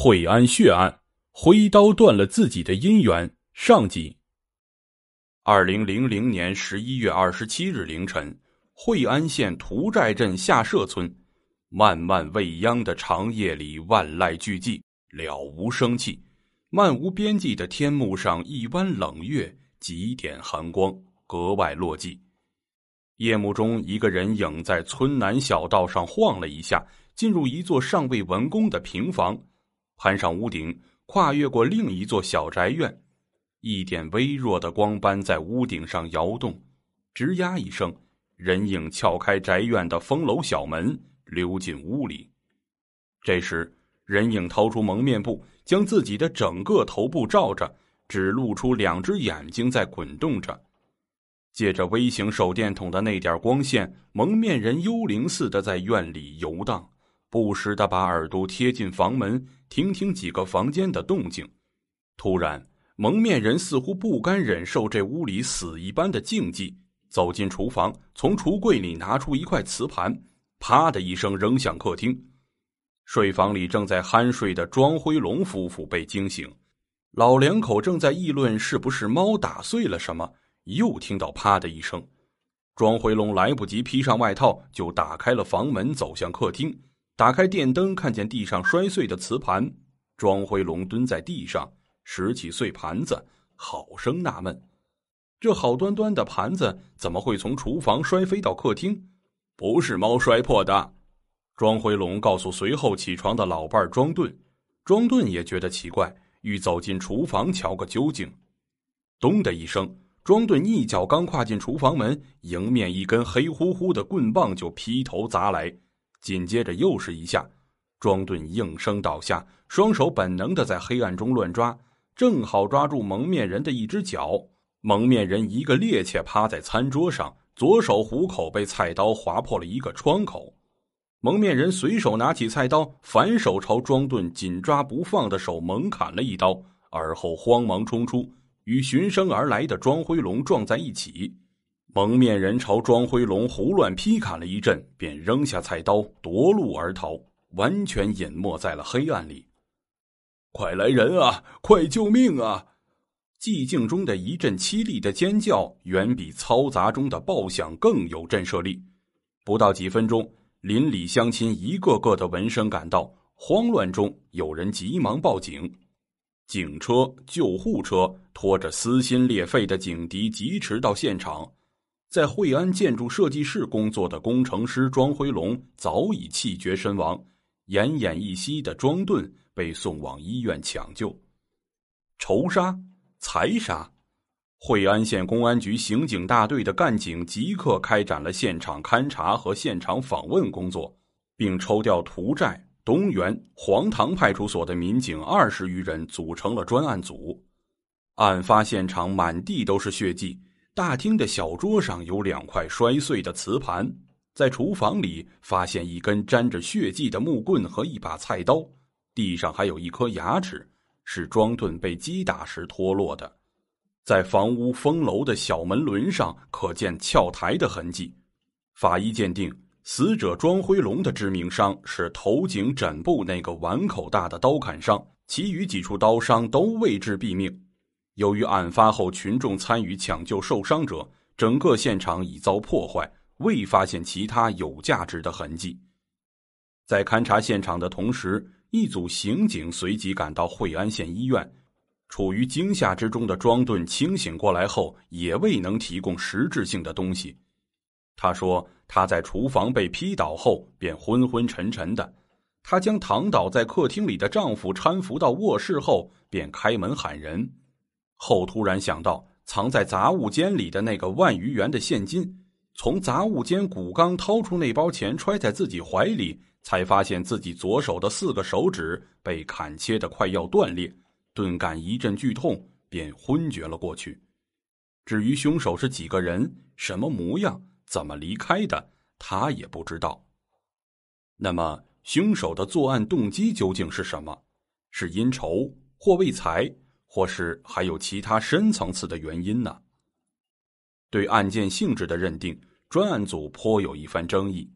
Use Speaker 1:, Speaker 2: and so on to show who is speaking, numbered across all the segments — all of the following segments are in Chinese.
Speaker 1: 惠安血案，挥刀断了自己的姻缘。上集。二零零零年十一月二十七日凌晨，惠安县涂寨镇下社村，漫漫未央的长夜里，万籁俱寂，了无生气。漫无边际的天幕上，一弯冷月，几点寒光，格外落寂。夜幕中，一个人影在村南小道上晃了一下，进入一座尚未完工的平房。攀上屋顶，跨越过另一座小宅院，一点微弱的光斑在屋顶上摇动。吱呀一声，人影撬开宅院的封楼小门，溜进屋里。这时，人影掏出蒙面布，将自己的整个头部罩着，只露出两只眼睛在滚动着。借着微型手电筒的那点光线，蒙面人幽灵似的在院里游荡。不时的把耳朵贴近房门，听听几个房间的动静。突然，蒙面人似乎不甘忍受这屋里死一般的静寂，走进厨房，从橱柜里拿出一块瓷盘，啪的一声扔向客厅。睡房里正在酣睡的庄辉龙夫妇被惊醒，老两口正在议论是不是猫打碎了什么，又听到啪的一声。庄辉龙来不及披上外套，就打开了房门，走向客厅。打开电灯，看见地上摔碎的瓷盘，庄辉龙蹲在地上拾起碎盘子，好生纳闷：这好端端的盘子怎么会从厨房摔飞到客厅？不是猫摔破的。庄辉龙告诉随后起床的老伴庄顿，庄顿也觉得奇怪，欲走进厨房瞧个究竟。咚的一声，庄顿一脚刚跨进厨房门，迎面一根黑乎乎的棍棒就劈头砸来。紧接着又是一下，庄顿应声倒下，双手本能的在黑暗中乱抓，正好抓住蒙面人的一只脚。蒙面人一个趔趄趴在餐桌上，左手虎口被菜刀划破了一个窗口。蒙面人随手拿起菜刀，反手朝庄顿紧抓不放的手猛砍了一刀，而后慌忙冲出，与循声而来的庄辉龙撞在一起。蒙面人朝庄辉龙胡乱劈砍了一阵，便扔下菜刀夺路而逃，完全隐没在了黑暗里。快来人啊！快救命啊！寂静中的一阵凄厉的尖叫，远比嘈杂中的爆响更有震慑力。不到几分钟，邻里乡亲一个个的闻声赶到，慌乱中有人急忙报警，警车、救护车拖着撕心裂肺的警笛疾驰到现场。在惠安建筑设计室工作的工程师庄辉龙早已气绝身亡，奄奄一息的庄顿被送往医院抢救。仇杀、财杀，惠安县公安局刑警大队的干警即刻开展了现场勘查和现场访问工作，并抽调涂寨、东源、黄塘派出所的民警二十余人组成了专案组。案发现场满地都是血迹。大厅的小桌上有两块摔碎的瓷盘，在厨房里发现一根沾着血迹的木棍和一把菜刀，地上还有一颗牙齿，是庄顿被击打时脱落的。在房屋封楼的小门轮上可见撬台的痕迹。法医鉴定，死者庄辉龙的致命伤是头颈枕部那个碗口大的刀砍伤，其余几处刀伤都未致毙命。由于案发后群众参与抢救受伤者，整个现场已遭破坏，未发现其他有价值的痕迹。在勘察现场的同时，一组刑警随即赶到惠安县医院。处于惊吓之中的庄顿清醒过来后，也未能提供实质性的东西。他说：“他在厨房被劈倒后便昏昏沉沉的，他将躺倒在客厅里的丈夫搀扶到卧室后，便开门喊人。”后突然想到藏在杂物间里的那个万余元的现金，从杂物间古刚掏出那包钱揣在自己怀里，才发现自己左手的四个手指被砍切的快要断裂，顿感一阵剧痛，便昏厥了过去。至于凶手是几个人、什么模样、怎么离开的，他也不知道。那么，凶手的作案动机究竟是什么？是因仇或为财？或是还有其他深层次的原因呢？对案件性质的认定，专案组颇有一番争议。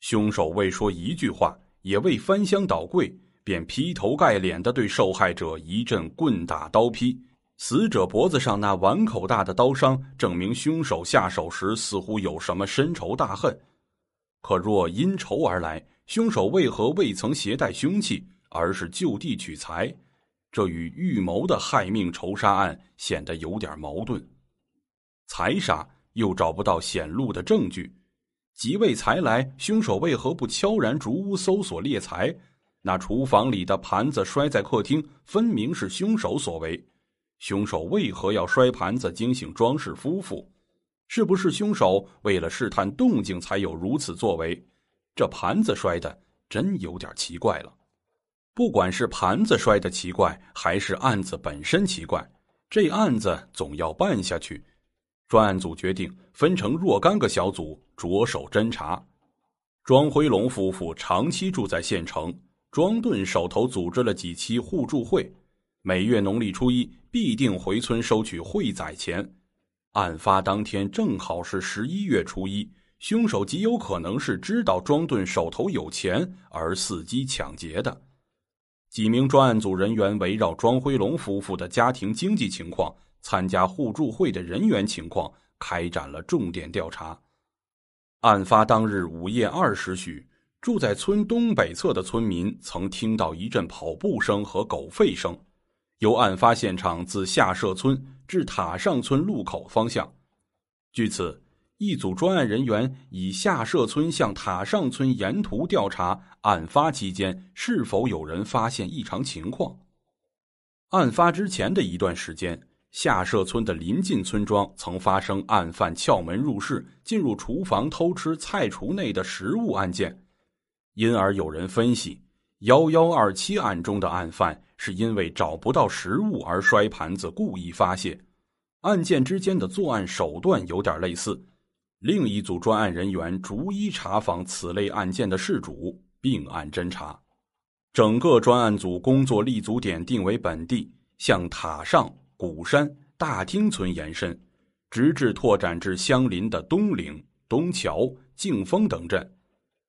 Speaker 1: 凶手未说一句话，也未翻箱倒柜，便劈头盖脸的对受害者一阵棍打刀劈。死者脖子上那碗口大的刀伤，证明凶手下手时似乎有什么深仇大恨。可若因仇而来，凶手为何未曾携带凶器，而是就地取材？这与预谋的害命仇杀案显得有点矛盾。财杀又找不到显露的证据，即位才来，凶手为何不悄然逐屋搜索猎财？那厨房里的盘子摔在客厅，分明是凶手所为。凶手为何要摔盘子惊醒庄氏夫妇？是不是凶手为了试探动静才有如此作为？这盘子摔的真有点奇怪了。不管是盘子摔的奇怪，还是案子本身奇怪，这案子总要办下去。专案组决定分成若干个小组着手侦查。庄辉龙夫妇长期住在县城，庄顿手头组织了几期互助会。每月农历初一必定回村收取会宰钱，案发当天正好是十一月初一，凶手极有可能是知道庄顿手头有钱而伺机抢劫的。几名专案组人员围绕庄辉龙夫妇的家庭经济情况、参加互助会的人员情况开展了重点调查。案发当日午夜二时许，住在村东北侧的村民曾听到一阵跑步声和狗吠声。由案发现场自下社村至塔上村路口方向，据此，一组专案人员以下社村向塔上村沿途调查案发期间是否有人发现异常情况。案发之前的一段时间，下社村的临近村庄曾发生案犯撬门入室、进入厨房偷吃菜橱内的食物案件，因而有人分析。幺幺二七案中的案犯是因为找不到食物而摔盘子，故意发泄。案件之间的作案手段有点类似。另一组专案人员逐一查访此类案件的事主，并案侦查。整个专案组工作立足点定为本地，向塔上、古山、大町村延伸，直至拓展至相邻的东岭、东桥、静丰等镇。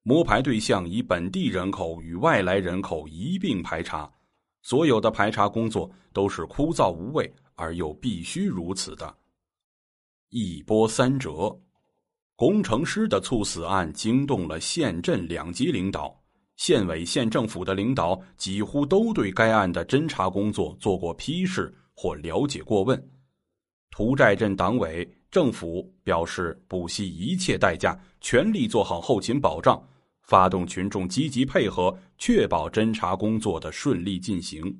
Speaker 1: 摸排对象以本地人口与外来人口一并排查，所有的排查工作都是枯燥无味而又必须如此的。一波三折，工程师的猝死案惊动了县镇两级领导，县委县政府的领导几乎都对该案的侦查工作做过批示或了解过问。涂寨镇党委政府表示不惜一切代价，全力做好后勤保障。发动群众积极配合，确保侦查工作的顺利进行。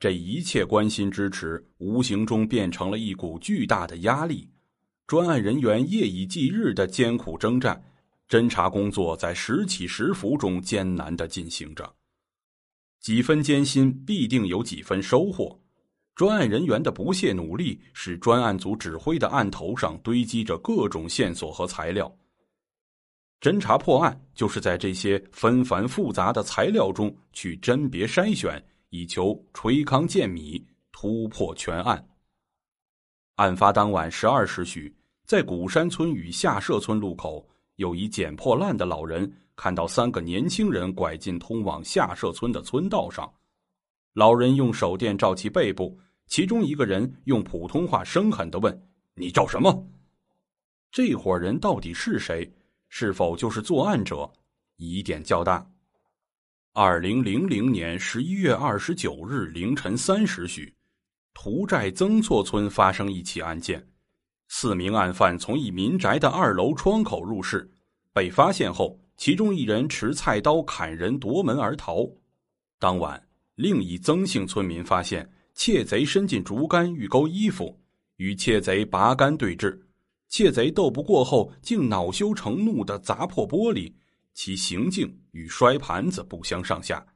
Speaker 1: 这一切关心支持，无形中变成了一股巨大的压力。专案人员夜以继日的艰苦征战，侦查工作在时起时伏中艰难的进行着。几分艰辛，必定有几分收获。专案人员的不懈努力，使专案组指挥的案头上堆积着各种线索和材料。侦查破案，就是在这些纷繁复杂的材料中去甄别筛选，以求垂糠见米，突破全案。案发当晚十二时许，在古山村与下社村路口，有一捡破烂的老人看到三个年轻人拐进通往下社村的村道上。老人用手电照其背部，其中一个人用普通话生狠的问：“你照什么？”这伙人到底是谁？是否就是作案者？疑点较大。二零零零年十一月二十九日凌晨三时许，涂寨曾厝村发生一起案件，四名案犯从一民宅的二楼窗口入室，被发现后，其中一人持菜刀砍人夺门而逃。当晚，另一曾姓村民发现窃贼伸进竹竿欲勾衣服，与窃贼拔竿对峙。窃贼斗不过后，竟恼羞成怒的砸破玻璃，其行径与摔盘子不相上下。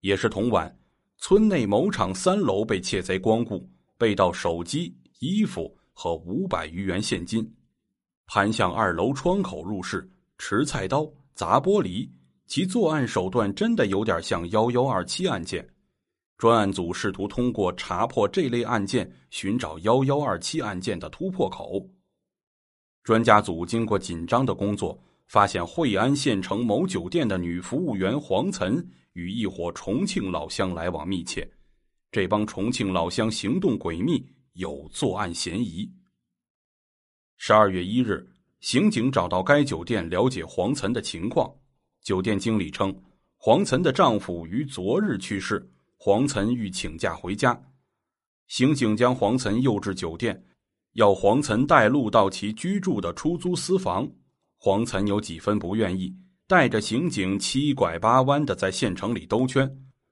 Speaker 1: 也是同晚，村内某厂三楼被窃贼光顾，被盗手机、衣服和五百余元现金，攀向二楼窗口入室，持菜刀砸玻璃。其作案手段真的有点像幺幺二七案件。专案组试图通过查破这类案件，寻找幺幺二七案件的突破口。专家组经过紧张的工作，发现惠安县城某酒店的女服务员黄岑与一伙重庆老乡来往密切，这帮重庆老乡行动诡秘，有作案嫌疑。十二月一日，刑警找到该酒店了解黄岑的情况，酒店经理称，黄岑的丈夫于昨日去世，黄岑欲请假回家。刑警将黄岑诱至酒店，要黄岑带路到其居住的出租私房。黄岑有几分不愿意，带着刑警七拐八弯的在县城里兜圈，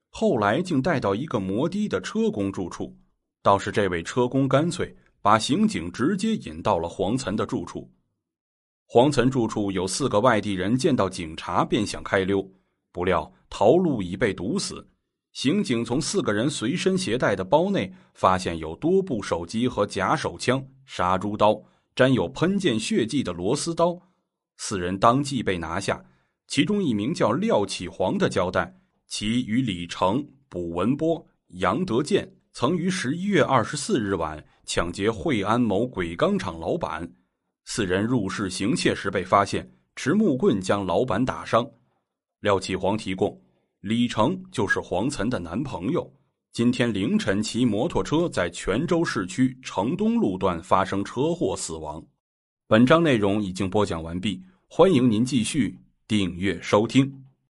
Speaker 1: 后来竟带到一个摩的的车工住处。倒是这位车工干脆把刑警直接引到了黄岑的住处。黄岑住处有四个外地人见到警察便想开溜，不料逃路已被堵死。刑警从四个人随身携带的包内发现有多部手机和假手枪、杀猪刀、沾有喷溅血迹的螺丝刀。四人当即被拿下。其中一名叫廖启煌的交代，其与李成、卜文波、杨德建曾于十一月二十四日晚抢劫惠安某鬼钢厂老板。四人入室行窃时被发现，持木棍将老板打伤。廖启煌提供。李成就是黄岑的男朋友。今天凌晨骑摩托车在泉州市区城东路段发生车祸死亡。本章内容已经播讲完毕，欢迎您继续订阅收听。